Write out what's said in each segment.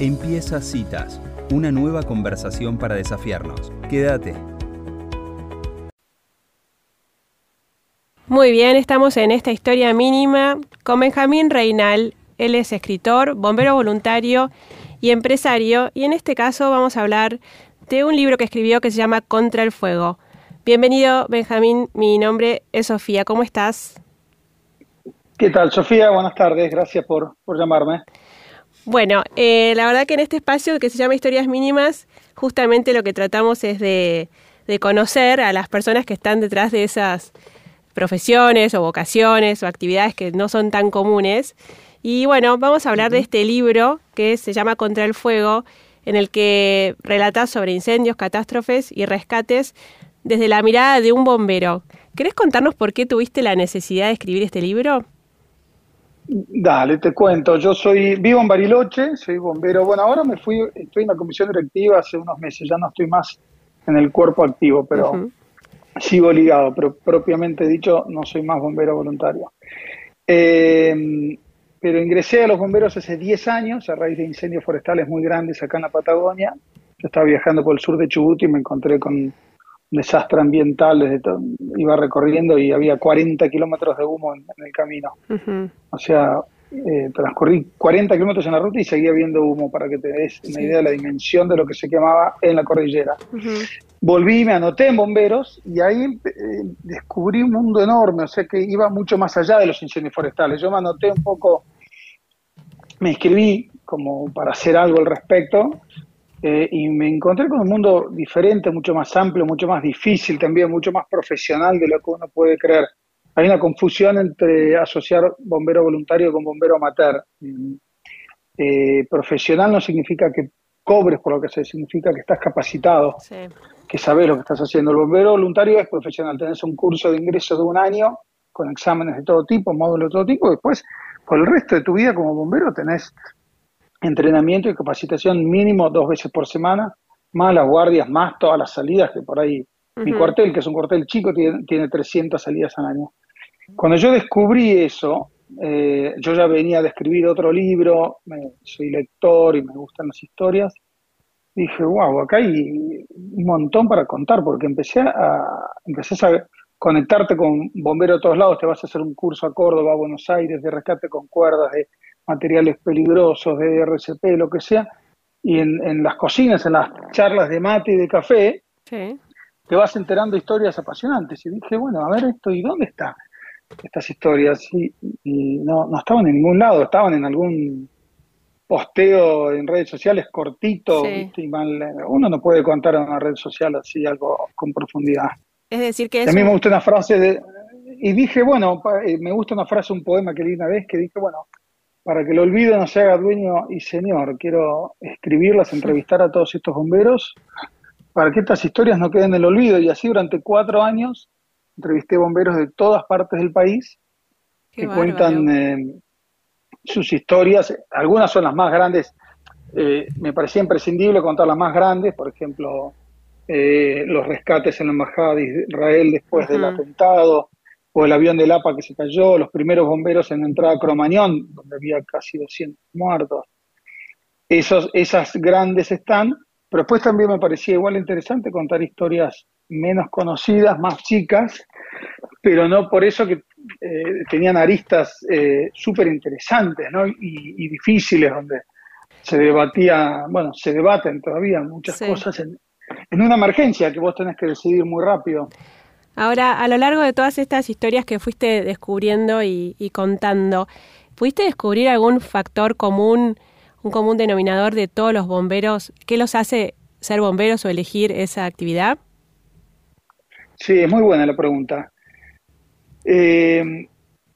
Empieza Citas, una nueva conversación para desafiarnos. Quédate. Muy bien, estamos en esta historia mínima con Benjamín Reinal. Él es escritor, bombero voluntario y empresario, y en este caso vamos a hablar de un libro que escribió que se llama Contra el Fuego. Bienvenido, Benjamín. Mi nombre es Sofía. ¿Cómo estás? ¿Qué tal, Sofía? Buenas tardes. Gracias por, por llamarme. Bueno, eh, la verdad que en este espacio que se llama Historias Mínimas, justamente lo que tratamos es de, conocer a las personas que están detrás de esas profesiones o vocaciones o actividades que no son tan comunes. Y bueno, vamos a hablar de este libro que se llama Contra el Fuego, en el que relata sobre incendios, catástrofes y rescates desde la mirada de un bombero. ¿Querés contarnos por qué tuviste la necesidad de escribir este libro? Dale, te cuento. Yo soy vivo en Bariloche, soy bombero. Bueno, ahora me fui, estoy en la comisión directiva hace unos meses, ya no estoy más en el cuerpo activo, pero sigo ligado, pero propiamente dicho no soy más bombero voluntario. Eh, pero ingresé a los bomberos hace 10 años a raíz de incendios forestales muy grandes acá en la Patagonia. Yo estaba viajando por el sur de Chubut y me encontré con desastre ambiental, desde iba recorriendo y había 40 kilómetros de humo en, el camino. O sea, eh, transcurrí 40 kilómetros en la ruta y seguía viendo humo para que te des una idea de la dimensión de lo que se quemaba en la cordillera. Volví, me anoté en bomberos y ahí eh, descubrí un mundo enorme, o sea que iba mucho más allá de los incendios forestales. Yo me anoté un poco, me inscribí como para hacer algo al respecto eh, y me encontré con un mundo diferente, mucho más amplio, mucho más difícil también, mucho más profesional de lo que uno puede creer. Hay una confusión entre asociar bombero voluntario con bombero amateur. Eh, profesional no significa que cobres por lo que se significa que estás capacitado, que sabes lo que estás haciendo. El bombero voluntario es profesional, tenés un curso de ingreso de un año con exámenes de todo tipo, módulos de todo tipo, y después por el resto de tu vida como bombero tenés entrenamiento y capacitación mínimo dos veces por semana, más las guardias, más todas las salidas, que por ahí mi cuartel, que es un cuartel chico, tiene, tiene 300 salidas al año. Cuando yo descubrí eso, eh, yo ya venía de escribir otro libro, soy lector y me gustan las historias, dije, wow, acá hay un montón para contar, porque empecé a, empecé a conectarte con bomberos de todos lados, te vas a hacer un curso a Córdoba, a Buenos Aires, de rescate con cuerdas, de materiales peligrosos, de RCP, lo que sea, y en, las cocinas, en las charlas de mate y de café, te vas enterando historias apasionantes. Y dije, bueno, a ver esto, ¿y dónde están estas historias? Y, no, no estaban en ningún lado, estaban en algún posteo en redes sociales cortito, uno no puede contar en una red social así algo con profundidad. Es decir, que A mí me gusta una frase de... Y dije, bueno, eh, me gusta una frase, un poema que leí una vez, que dije, bueno, para que el olvido no se haga dueño y señor. Quiero escribirlas, entrevistar a todos estos bomberos para que estas historias no queden en el olvido. Y así durante cuatro años entrevisté bomberos de todas partes del país que cuentan eh, sus historias. Algunas son las más grandes. Eh, me parecía imprescindible contar las más grandes, por ejemplo, eh, los rescates en la Embajada de Israel después del atentado, o el avión del APA que se cayó, los primeros bomberos en la entrada a Cromañón, donde había casi 200 muertos. Esos, esas grandes están, pero después también me parecía igual interesante contar historias menos conocidas, más chicas, pero no por eso que eh, tenían aristas eh, súper interesantes ¿no? y, difíciles, donde se debatía, bueno, se debaten todavía muchas cosas en, en una emergencia que vos tenés que decidir muy rápido. Ahora, a lo largo de todas estas historias que fuiste descubriendo y, contando, ¿pudiste descubrir algún factor común, un común denominador de todos los bomberos? ¿Qué los hace ser bomberos o elegir esa actividad? Sí, es muy buena la pregunta. Eh,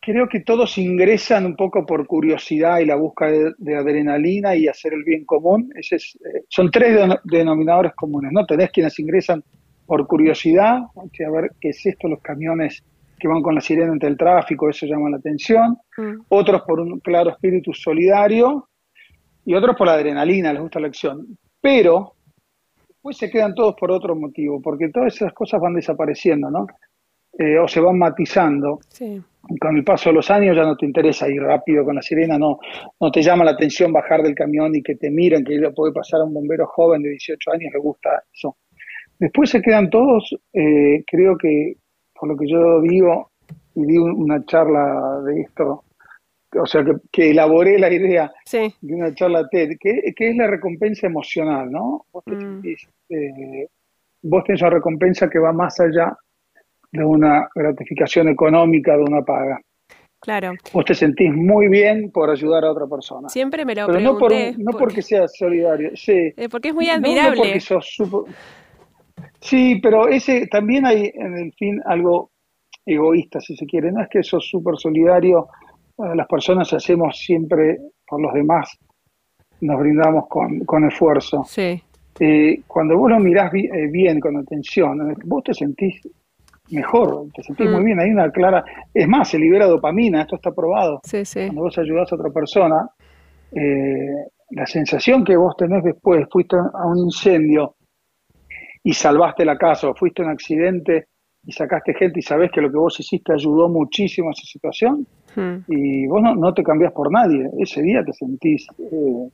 creo que todos ingresan un poco por curiosidad y la búsqueda de, adrenalina y hacer el bien común. Ese eh, son tres denominadores comunes, ¿no? Tenés quienes ingresan por curiosidad, a ver qué es esto, los camiones que van con la sirena entre el tráfico, eso llama la atención. Mm. Otros por un claro espíritu solidario y otros por la adrenalina, les gusta la acción. Pero después se quedan todos por otro motivo, porque todas esas cosas van desapareciendo, ¿no? eh, o se van matizando. Con el paso de los años ya no te interesa ir rápido con la sirena, no, no te llama la atención bajar del camión y que te miren, que puede pasar a un bombero joven de 18 años, le gusta eso. Después se quedan todos, eh, creo que por lo que yo digo, y di una charla de esto, o sea, que, elaboré la idea de una charla TED, que, es la recompensa emocional, ¿no? Vos, mm. eh, vos tenés una recompensa que va más allá de una gratificación económica, de una paga. Claro. Vos te sentís muy bien por ayudar a otra persona. Siempre me lo Pero no, por, no porque seas solidario, sí. Porque es muy admirable. porque sos Sí, pero ese también hay en el fin algo egoísta, si se quiere. No es que sos súper solidario, eh, las personas hacemos siempre por los demás, nos brindamos con, con esfuerzo. Sí. Eh, cuando vos lo mirás bien, con atención, vos te sentís mejor, te sentís muy mm. bien. Hay una clara. Es más, se libera dopamina, esto está probado. Sí, sí. Cuando vos ayudás a otra persona, eh, la sensación que vos tenés después, fuiste a un incendio y salvaste la casa, o fuiste a un accidente y sacaste gente y sabés que lo que vos hiciste ayudó muchísimo a esa situación, hmm. y vos no, no, te cambiás por nadie. Ese día te sentís. Eh,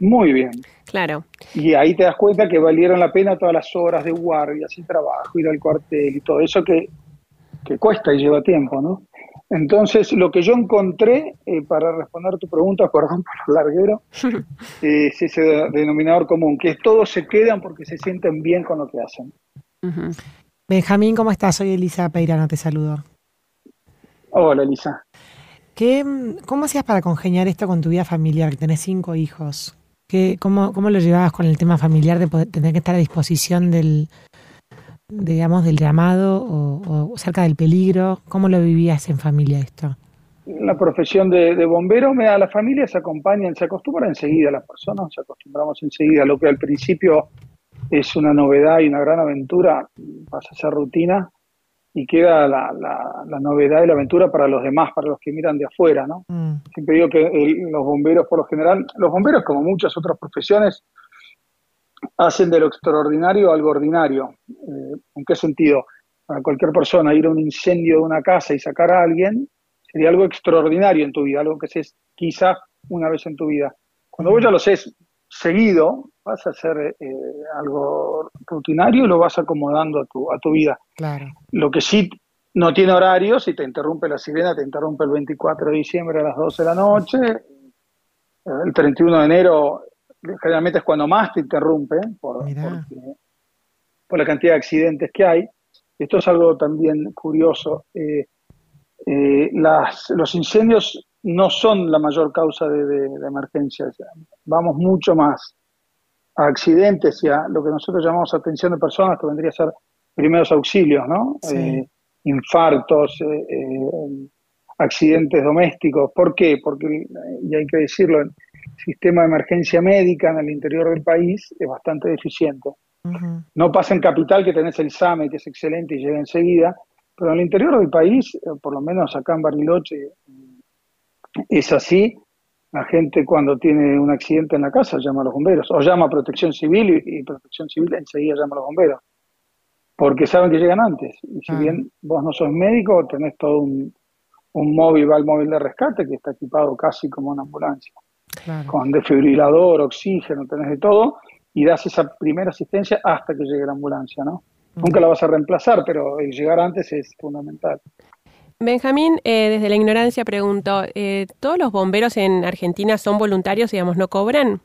muy bien. Claro. Y ahí te das cuenta que valieron la pena todas las horas de guardia, sin trabajo, ir al cuartel y todo eso que, cuesta y lleva tiempo, ¿no? Entonces, lo que yo encontré, eh, para responder tu pregunta, perdón por lo larguero, es ese denominador común, que todos se quedan porque se sienten bien con lo que hacen. Benjamín, ¿cómo estás? Soy Elisa Peirano, te saludo. Hola, Elisa. ¿Qué, ¿Cómo hacías para congeniar esto con tu vida familiar? Que tenés cinco hijos. ¿Qué, cómo, ¿Cómo lo llevabas con el tema familiar de poder, tener que estar a disposición del, digamos, del llamado o, cerca del peligro? ¿Cómo lo vivías en familia esto? La profesión de, de bombero, me da, las familias se acompañan, se acostumbran enseguida, las personas se acostumbramos enseguida. Lo que al principio es una novedad y una gran aventura pasa a ser rutina y queda la, la, novedad y la aventura para los demás, para los que miran de afuera, ¿no? Mm. Siempre digo que los bomberos, por lo general, los bomberos, como muchas otras profesiones, hacen de lo extraordinario algo ordinario. Eh, ¿En qué sentido? Para cualquier persona ir a un incendio de una casa y sacar a alguien sería algo extraordinario en tu vida, algo que haces quizá una vez en tu vida. Cuando vos ya lo haces seguido, vas a hacer eh, algo rutinario y lo vas acomodando a tu, a tu vida. Claro. Lo que sí no tiene horario, si te interrumpe la sirena, te interrumpe el 24 de diciembre a las 12 de la noche, el 31 de enero generalmente es cuando más te interrumpe por, por la cantidad de accidentes que hay. Esto es algo también curioso. Eh, eh, las, los incendios no son la mayor causa de, de, emergencias. Vamos mucho más a accidentes y a lo que nosotros llamamos atención de personas, que vendría a ser primeros auxilios, ¿no? Eh, infartos, eh, accidentes domésticos. ¿Por qué? Porque, y hay que decirlo, sistema de emergencia médica en el interior del país es bastante deficiente. No pasa en capital que tenés el SAME, que es excelente y llega enseguida, pero en el interior del país, por lo menos acá en Bariloche, es así, la gente cuando tiene un accidente en la casa llama a los bomberos, o llama a protección civil y, protección civil enseguida llama a los bomberos, porque saben que llegan antes. Y si bien vos no sos médico, tenés todo un, un móvil, va el móvil de rescate que está equipado casi como una ambulancia, con desfibrilador, oxígeno, tenés de todo, y das esa primera asistencia hasta que llegue la ambulancia, ¿no? Nunca la vas a reemplazar, pero el llegar antes es fundamental. Benjamín, eh, desde la ignorancia pregunto, eh, ¿todos los bomberos en Argentina son voluntarios, digamos, no cobran?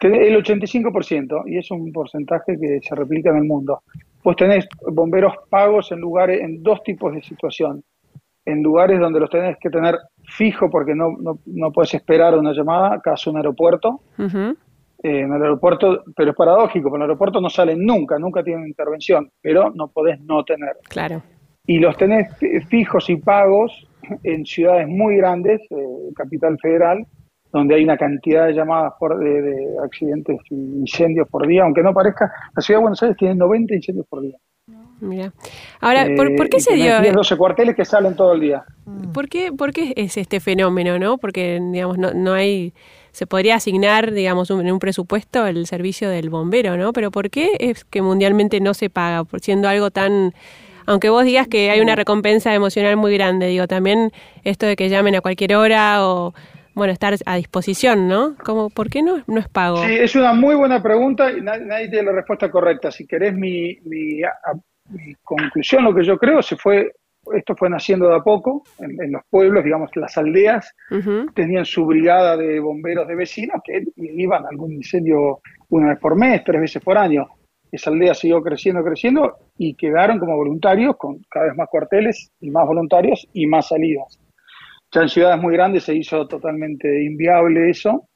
El 85%, y es un porcentaje que se replica en el mundo. Pues tenés bomberos pagos en lugares, en dos tipos de situación. En lugares donde los tenés que tener fijo porque no, no, no puedes esperar una llamada, caso un aeropuerto. Eh, en el aeropuerto, pero es paradójico, porque en el aeropuerto no salen nunca, nunca tienen intervención, pero no podés no tener. Claro y los tenés fijos y pagos en ciudades muy grandes, eh, capital federal, donde hay una cantidad de llamadas por, de, accidentes y incendios por día, aunque no parezca, la ciudad de Buenos Aires tiene 90 incendios por día. Mira. Ahora, ¿por, ¿por, qué eh, se dio? 10, 12 cuarteles que salen todo el día. ¿Por qué, ¿Por qué es este fenómeno, no? Porque, digamos, no, no hay se podría asignar, digamos, en un presupuesto el servicio del bombero, ¿no? Pero ¿por qué es que mundialmente no se paga, por siendo algo tan aunque vos digas que hay una recompensa emocional muy grande, digo, también esto de que llamen a cualquier hora o, bueno, estar a disposición, ¿no? Como, ¿Por qué no, no es pago? Sí, es una muy buena pregunta y nadie, tiene la respuesta correcta. Si querés mi, mi, conclusión, lo que yo creo, se fue esto fue naciendo de a poco en, los pueblos, digamos, las aldeas tenían su brigada de bomberos de vecinos que iban a algún incendio una vez por mes, tres veces por año. Esa aldea siguió creciendo, creciendo y quedaron como voluntarios con cada vez más cuarteles y más voluntarios y más salidas. Ya en ciudades muy grandes se hizo totalmente inviable eso,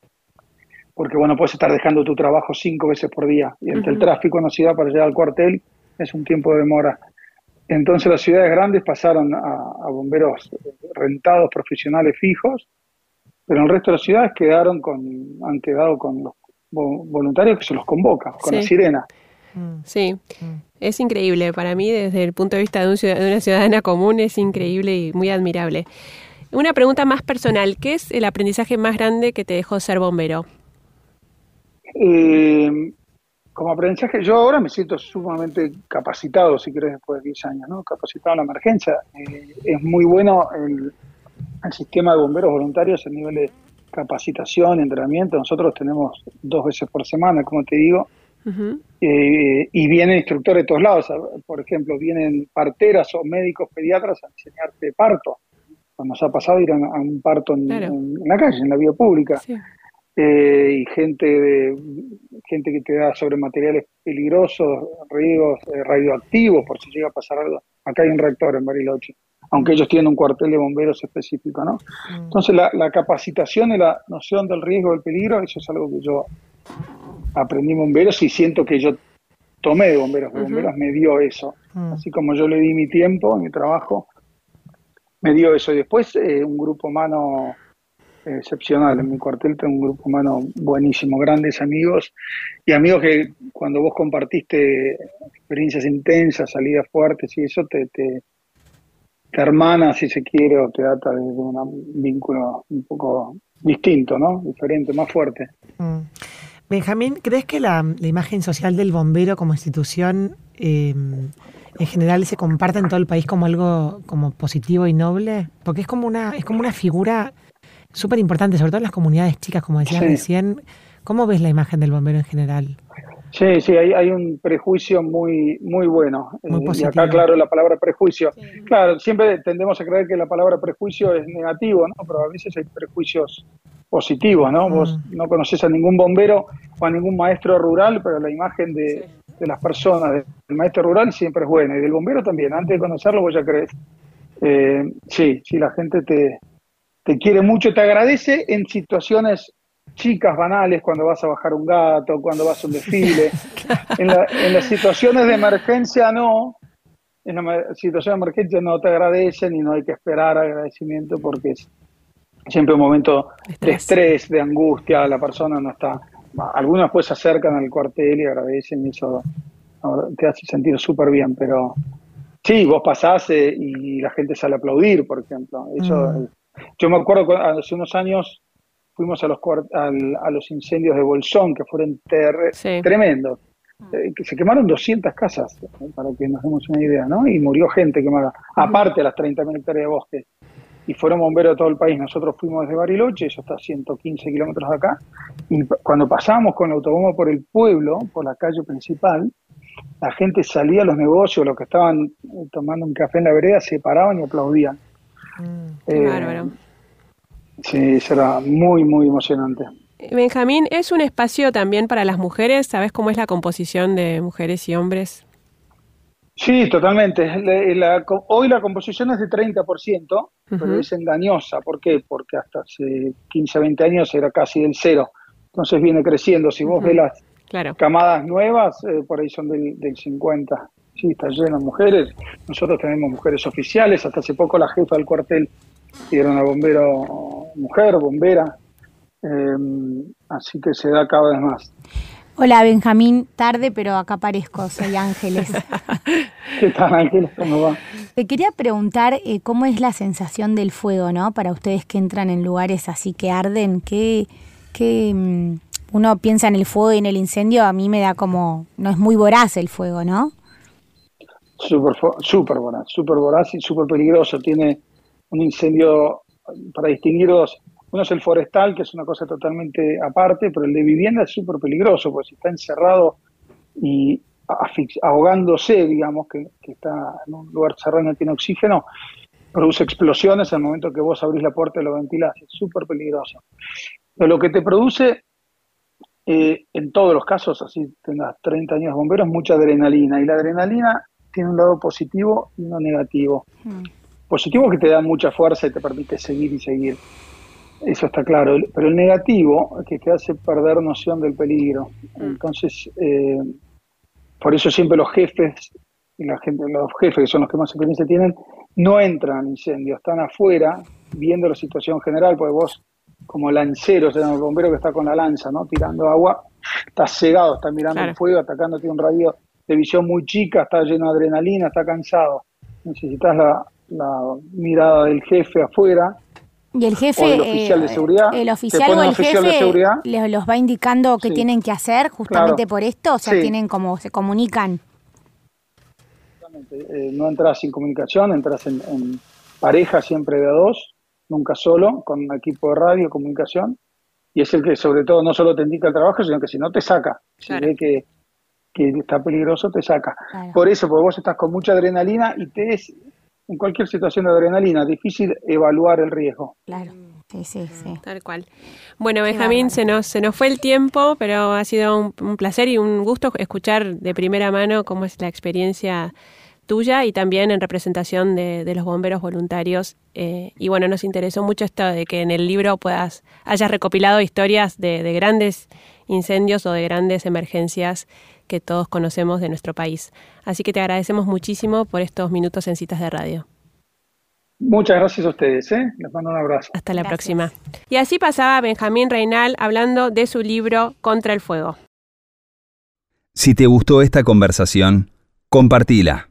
porque bueno, puedes estar dejando tu trabajo cinco veces por día y entre el tráfico en la ciudad para llegar al cuartel es un tiempo de demora. Entonces las ciudades grandes pasaron a, bomberos rentados profesionales fijos, pero el resto de las ciudades quedaron con, han quedado con los voluntarios que se los convoca, con la sirena. Mm. Sí, mm. es increíble. Para mí, desde el punto de vista de, una ciudadana común, es increíble y muy admirable. Una pregunta más personal. ¿Qué es el aprendizaje más grande que te dejó ser bombero? Eh, como aprendizaje, yo ahora me siento sumamente capacitado, si querés, después de 10 años, ¿no? Capacitado en la emergencia. Eh, es muy bueno el, sistema de bomberos voluntarios a nivel de capacitación, entrenamiento. Nosotros tenemos dos veces por semana, como te digo, eh, y vienen instructores de todos lados. Por ejemplo, vienen parteras o médicos pediatras a enseñarte parto. Nos ha pasado ir a, un parto en, la calle, en la vía pública. Eh, y gente de gente que te da sobre materiales peligrosos, riesgos eh, radioactivos, por si llega a pasar algo. Acá hay un reactor en Bariloche, aunque ellos tienen un cuartel de bomberos específico, ¿no? Mm. Entonces la, capacitación y la noción del riesgo, del peligro, eso es algo que yo aprendí en bomberos y siento que yo tomé de bomberos, de bomberos me dio eso. Mm. Así como yo le di mi tiempo, mi trabajo, me dio eso. Y después eh, un grupo humano excepcional. En mi cuartel tengo un grupo humano buenísimo, grandes amigos y amigos que cuando vos compartiste experiencias intensas, salidas fuertes y eso te, te, hermana, si se quiere, o te ata de un vínculo un poco distinto, ¿no? Diferente, más fuerte. Mm. Benjamín, ¿crees que la, imagen social del bombero como institución eh, en general se comparte en todo el país como algo como positivo y noble? Porque es como una, es como una figura súper importante, sobre todo en las comunidades chicas, como decías recién. ¿Cómo ves la imagen del bombero en general? Sí, sí, hay, hay un prejuicio muy, muy bueno. Muy eh, y acá, claro, la palabra prejuicio. Claro, siempre tendemos a creer que la palabra prejuicio es negativo, ¿no? Pero a veces hay prejuicios positivos, ¿no? Vos mm. no conoces a ningún bombero o a ningún maestro rural, pero la imagen de, las personas, del maestro rural siempre es buena. Y del bombero también. Antes de conocerlo, vos ya crees. Eh, sí, sí, la gente te, te quiere mucho, te agradece en situaciones chicas, banales, cuando vas a bajar un gato, cuando vas a un desfile. en, las situaciones de emergencia no, en la situación de emergencia no te agradecen y no hay que esperar agradecimiento porque es siempre un momento de estrés, de angustia, la persona no está... Algunos pues se acercan al cuartel y agradecen y eso te hace sentir súper bien, pero sí, vos pasás eh, y la gente sale a aplaudir, por ejemplo. Eso mm. Yo me acuerdo hace unos años fuimos a los, a los incendios de Bolsón, que fueron tremendos. Eh, que se quemaron 200 casas, eh, para que nos demos una idea, ¿no? Y murió gente quemada, aparte de las 30.000 hectáreas de bosque. Y fueron bomberos de todo el país. Nosotros fuimos desde Bariloche, eso está a 115 kilómetros de acá. Y cuando pasamos con el autobomba por el pueblo, por la calle principal, la gente salía a los negocios, los que estaban eh, tomando un café en la vereda, se paraban y aplaudían. Eh, sí, será muy, muy emocionante. Benjamín, ¿es un espacio también para las mujeres? ¿Sabes cómo es la composición de mujeres y hombres? Sí, totalmente. hoy la composición es de 30%, pero es engañosa. ¿Por qué? Porque hasta hace 15, 20 años era casi del cero. Entonces viene creciendo. Si vos ves las camadas nuevas, eh, por ahí son del, del 50 sí, está lleno de mujeres. Nosotros tenemos mujeres oficiales, hasta hace poco la jefa del cuartel era una bombero mujer, bombera, em, así que se da cada vez más. Hola Benjamín, tarde pero acá aparezco, soy Ángeles. ¿Qué tal Ángeles? ¿Cómo va? Te quería preguntar eh, cómo es la sensación del fuego, ¿no? Para ustedes que entran en lugares así que arden, ¿qué, qué mm, uno piensa en el fuego y en el incendio? A mí me da como, no es muy voraz el fuego, ¿no? Súper super voraz, súper voraz y súper peligroso. Tiene un incendio, para distinguir dos, uno es el forestal, que es una cosa totalmente aparte, pero el de vivienda es súper peligroso, porque si está encerrado y ahogándose, digamos, que, está en un lugar cerrado y no tiene oxígeno, produce explosiones al momento que vos abrís la puerta y lo ventilás. Es súper peligroso. Pero lo que te produce, eh, en todos los casos, así tengas 30 años de bomberos, mucha adrenalina. Y la adrenalina tiene un lado positivo y uno negativo. Mm. Positivo que te da mucha fuerza y te permite seguir y seguir. Eso está claro. Pero el negativo es que te hace perder noción del peligro. Mm. Entonces, eh, por eso siempre los jefes, y la gente, los jefes que son los que más experiencia tienen, no entran al incendio, están afuera viendo la situación general, porque vos, como lancero, o sea, el bombero que está con la lanza, ¿no? Tirando agua, estás cegado, estás mirando el fuego, atacándote un radio de visión muy chica, está lleno de adrenalina, está cansado. Necesitas la, mirada del jefe afuera. Y el jefe, el oficial de seguridad, el oficial o el jefe les los va indicando qué tienen que hacer justamente por esto, o sea, tienen como se comunican. Eh, no entras sin comunicación, entras en, pareja siempre de a dos, nunca solo, con un equipo de radio, comunicación, y es el que sobre todo no solo te indica el trabajo, sino que si no te saca. Si ve que que está peligroso, te saca. Por eso, porque vos estás con mucha adrenalina y te es, en cualquier situación de adrenalina, difícil evaluar el riesgo. Claro. Sí, sí, sí. Tal cual. Bueno, Benjamín, se nos, se nos fue el tiempo, pero ha sido un, placer y un gusto escuchar de primera mano cómo es la experiencia tuya y también en representación de, los bomberos voluntarios. Eh, y bueno, nos interesó mucho esto de que en el libro puedas, hayas recopilado historias de, de grandes incendios o de grandes emergencias que todos conocemos de nuestro país. Así que te agradecemos muchísimo por estos minutos en citas de radio. Muchas gracias a ustedes, ¿eh? les mando un abrazo. Hasta la próxima. Y así pasaba Benjamín Reinal hablando de su libro Contra el Fuego. Si te gustó esta conversación, compartila.